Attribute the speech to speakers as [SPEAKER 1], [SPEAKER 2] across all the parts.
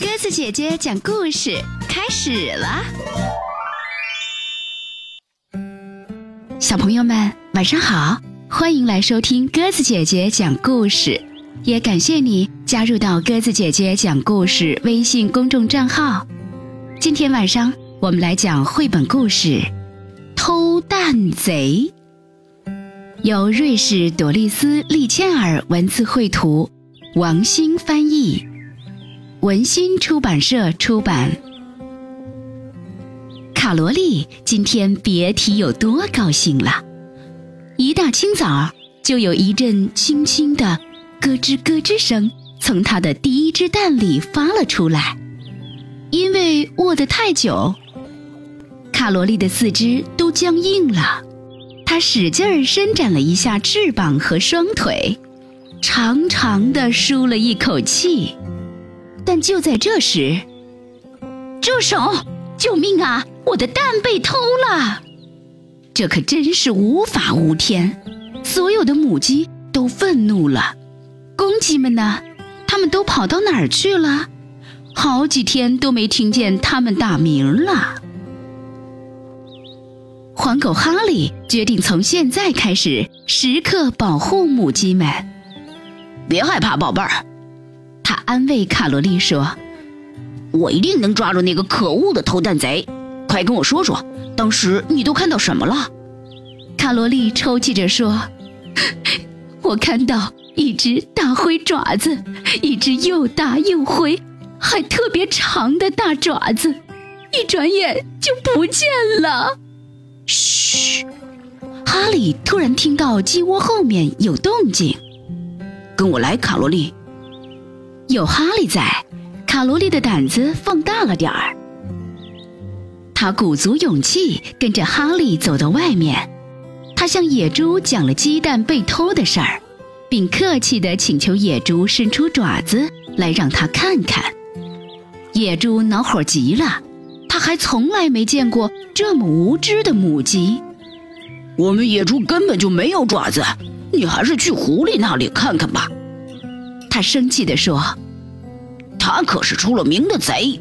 [SPEAKER 1] 鸽子姐姐讲故事开始了，小朋友们晚上好，欢迎来收听鸽子姐姐讲故事，也感谢你加入到鸽子姐姐讲故事微信公众账号。今天晚上我们来讲绘本故事《偷蛋贼》，由瑞士朵丽丝·利切尔文字绘图，王鑫翻译。文心出版社出版。卡罗莉今天别提有多高兴了，一大清早就有一阵轻轻的咯吱咯吱声从她的第一只蛋里发了出来。因为卧得太久，卡罗莉的四肢都僵硬了，她使劲儿伸展了一下翅膀和双腿，长长的舒了一口气。但就在这时，住手！救命啊！我的蛋被偷了！这可真是无法无天。所有的母鸡都愤怒了，公鸡们呢？它们都跑到哪儿去了？好几天都没听见它们打鸣了。黄狗哈利决定从现在开始时刻保护母鸡们。
[SPEAKER 2] 别害怕，宝贝儿。
[SPEAKER 1] 他安慰卡罗莉说：“
[SPEAKER 2] 我一定能抓住那个可恶的偷蛋贼！快跟我说说，当时你都看到什么了？”
[SPEAKER 1] 卡罗莉抽泣着说：“我看到一只大灰爪子，一只又大又灰，还特别长的大爪子，一转眼就不见了。”嘘，哈利突然听到鸡窝后面有动静，
[SPEAKER 2] 跟我来，卡罗莉。
[SPEAKER 1] 有哈利在，卡罗莉的胆子放大了点儿。他鼓足勇气跟着哈利走到外面，他向野猪讲了鸡蛋被偷的事儿，并客气地请求野猪伸出爪子来让他看看。野猪恼火极了，他还从来没见过这么无知的母鸡。
[SPEAKER 2] 我们野猪根本就没有爪子，你还是去狐狸那里看看吧。
[SPEAKER 1] 他生气地说：“
[SPEAKER 2] 他可是出了名的贼。”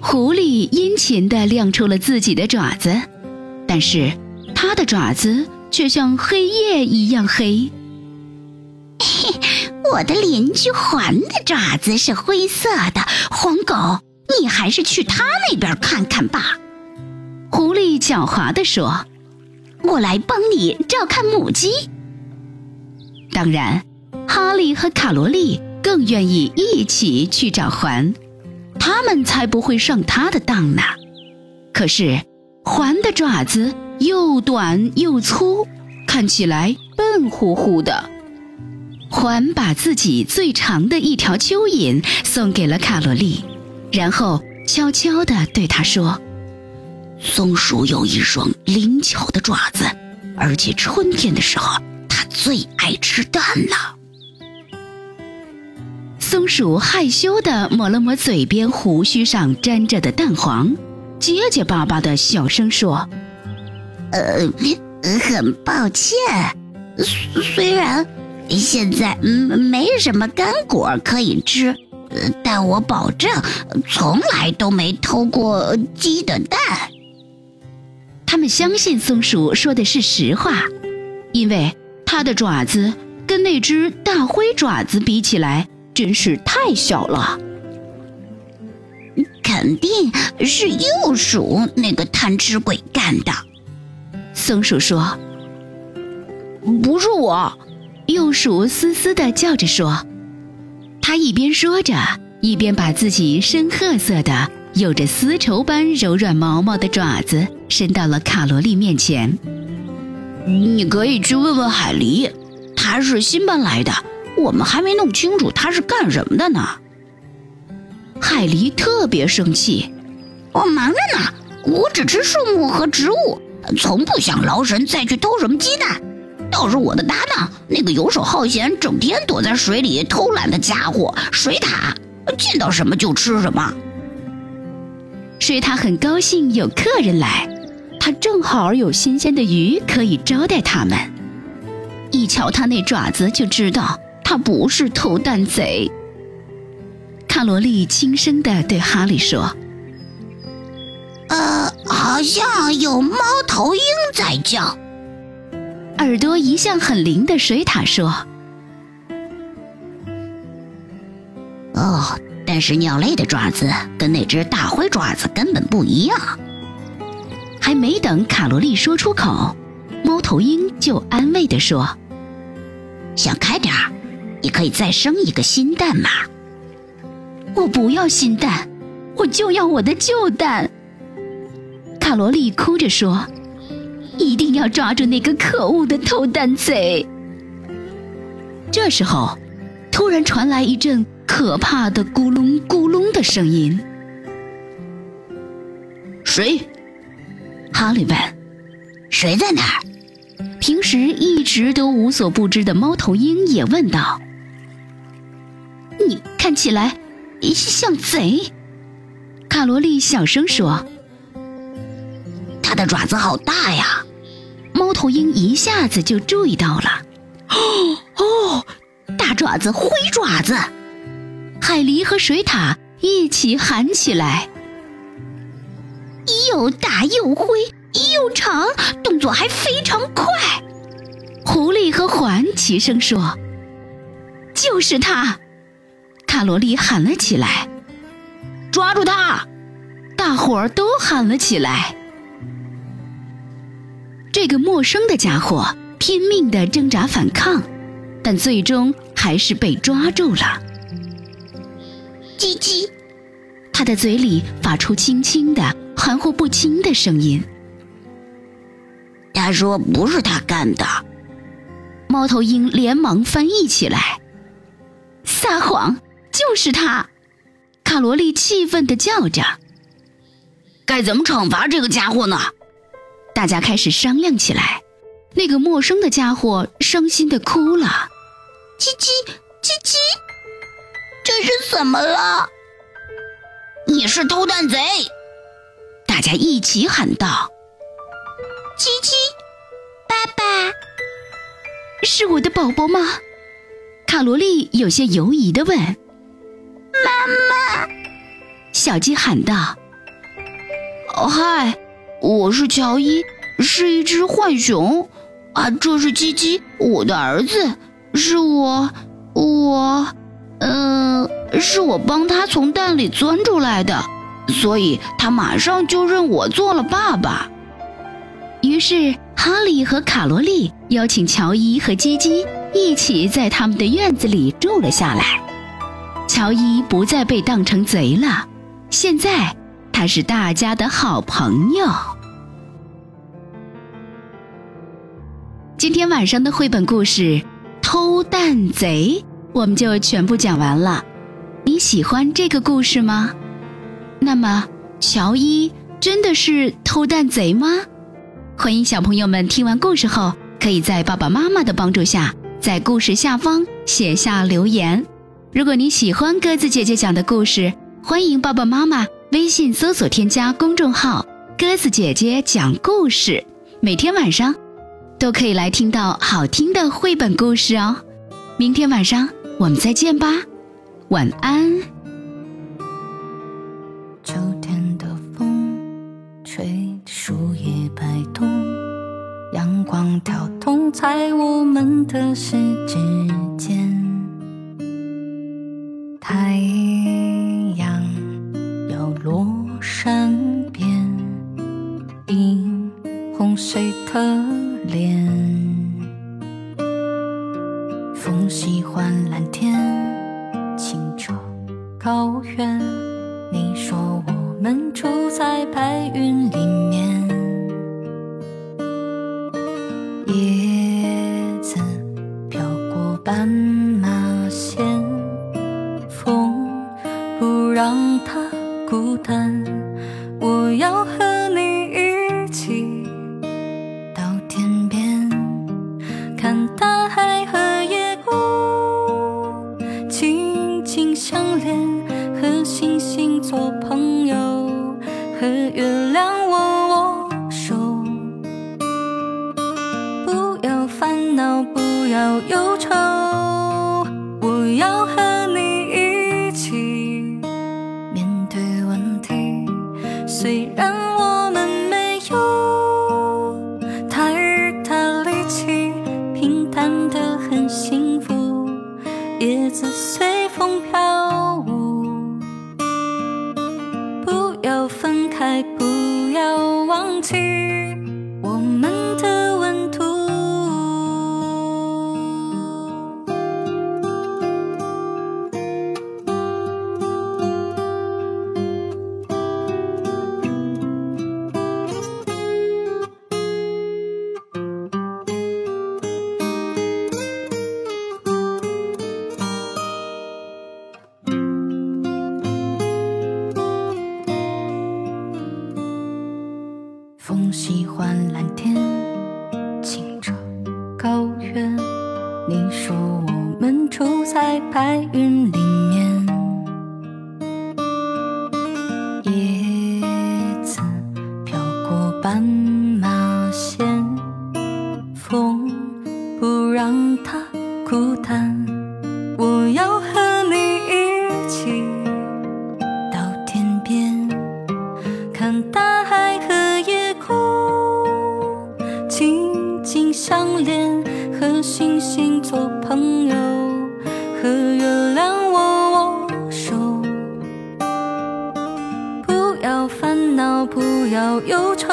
[SPEAKER 1] 狐狸殷勤地亮出了自己的爪子，但是他的爪子却像黑夜一样黑。
[SPEAKER 3] 嘿，我的邻居环的爪子是灰色的。黄狗，你还是去他那边看看吧。”
[SPEAKER 1] 狐狸狡猾地说：“
[SPEAKER 3] 我来帮你照看母鸡。”
[SPEAKER 1] 当然。哈利和卡罗莉更愿意一起去找环，他们才不会上他的当呢。可是，环的爪子又短又粗，看起来笨乎乎的。环把自己最长的一条蚯蚓送给了卡罗莉，然后悄悄地对他说：“
[SPEAKER 2] 松鼠有一双灵巧的爪子，而且春天的时候，它最爱吃蛋了。”
[SPEAKER 1] 松鼠害羞地抹了抹嘴边胡须上沾着的蛋黄，结结巴巴地小声说：“
[SPEAKER 3] 呃，很抱歉，虽然现在没什么干果可以吃，但我保证从来都没偷过鸡的蛋。”
[SPEAKER 1] 他们相信松鼠说的是实话，因为它的爪子跟那只大灰爪子比起来。真是太小了，
[SPEAKER 3] 肯定是幼鼠那个贪吃鬼干的。
[SPEAKER 1] 松鼠说：“
[SPEAKER 2] 不是我。”
[SPEAKER 1] 幼鼠嘶嘶地叫着说。他一边说着，一边把自己深褐色的、有着丝绸般柔软毛毛的爪子伸到了卡罗莉面前。
[SPEAKER 2] 你可以去问问海狸，他是新搬来的。我们还没弄清楚他是干什么的呢。
[SPEAKER 1] 海狸特别生气，
[SPEAKER 3] 我忙着呢，我只吃树木和植物，从不想劳神再去偷什么鸡蛋。倒是我的搭档那个游手好闲、整天躲在水里偷懒的家伙水獭，见到什么就吃什么。
[SPEAKER 1] 水獭很高兴有客人来，他正好有新鲜的鱼可以招待他们。一瞧他那爪子就知道。他不是偷蛋贼。卡罗莉轻声地对哈利说：“
[SPEAKER 3] 呃，好像有猫头鹰在叫。”
[SPEAKER 1] 耳朵一向很灵的水獭说：“
[SPEAKER 2] 哦，但是鸟类的爪子跟那只大灰爪子根本不一样。”
[SPEAKER 1] 还没等卡罗莉说出口，猫头鹰就安慰地说：“
[SPEAKER 2] 想开点儿，你可以再生一个新蛋嘛。”
[SPEAKER 1] 我不要新蛋，我就要我的旧蛋。卡罗莉哭着说：“一定要抓住那个可恶的偷蛋贼！”这时候，突然传来一阵可怕的咕隆咕隆的声音。
[SPEAKER 2] 谁？
[SPEAKER 1] 哈利问：“
[SPEAKER 2] 谁在那儿？”
[SPEAKER 1] 平时一直都无所不知的猫头鹰也问道：“你看起来……”像贼，卡罗莉小声说：“
[SPEAKER 2] 它的爪子好大呀！”
[SPEAKER 1] 猫头鹰一下子就注意到了。
[SPEAKER 2] 哦哦，大爪子，灰爪子！
[SPEAKER 1] 海狸和水獭一起喊起来：“
[SPEAKER 3] 又大又灰又长，动作还非常快。”
[SPEAKER 1] 狐狸和环齐声说：“就是它！”卡罗莉喊了起来：“
[SPEAKER 2] 抓住他！”
[SPEAKER 1] 大伙儿都喊了起来。这个陌生的家伙拼命的挣扎反抗，但最终还是被抓住了。
[SPEAKER 3] 叽叽，
[SPEAKER 1] 他的嘴里发出轻轻的、含糊不清的声音。
[SPEAKER 2] 他说：“不是他干的。”
[SPEAKER 1] 猫头鹰连忙翻译起来：“撒谎！”就是他，卡罗莉气愤地叫着：“
[SPEAKER 2] 该怎么惩罚这个家伙呢？”
[SPEAKER 1] 大家开始商量起来。那个陌生的家伙伤心地哭了：“
[SPEAKER 3] 叽叽叽叽，这是怎么了？
[SPEAKER 2] 你是偷蛋贼！”
[SPEAKER 1] 大家一起喊道：“
[SPEAKER 3] 叽叽，爸爸，
[SPEAKER 1] 是我的宝宝吗？”卡罗莉有些犹疑地问。
[SPEAKER 3] 妈妈，
[SPEAKER 1] 小鸡喊道：“嗨，我是乔伊，是一只浣熊。啊，这是鸡鸡，我的儿子，是我，我，嗯，是我帮他从蛋里钻出来的，所以他马上就认我做了爸爸。”于是，哈利和卡罗莉邀请乔伊和鸡鸡一起在他们的院子里住了下来。乔伊不再被当成贼了，现在他是大家的好朋友。今天晚上的绘本故事《偷蛋贼》我们就全部讲完了。你喜欢这个故事吗？那么，乔伊真的是偷蛋贼吗？欢迎小朋友们听完故事后，可以在爸爸妈妈的帮助下，在故事下方写下留言。如果你喜欢鸽子姐姐讲的故事，欢迎爸爸妈妈微信搜索添加公众号“鸽子姐姐讲故事”，每天晚上都可以来听到好听的绘本故事哦。明天晚上我们再见吧，晚安。
[SPEAKER 4] 秋天的风吹树叶摆动，阳光跳动在我们的世界做朋友，和月亮说我们住在白云里面，叶子飘过斑马线，风不让它孤单。我要和你一起到天边。看大忧愁，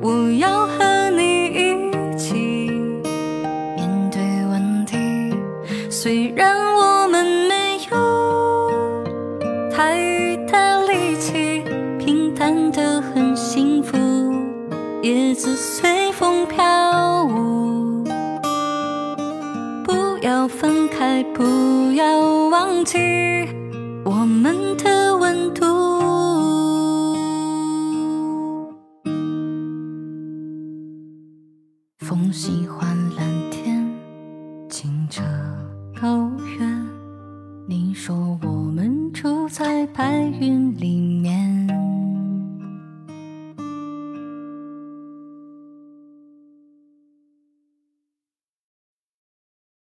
[SPEAKER 4] 我要和你一起面对问题。虽然我们没有太大力气。平淡的很幸福，叶子随风飘舞。不要分开，不要忘记喜欢蓝天，清澈高原。你说我们住在白云里。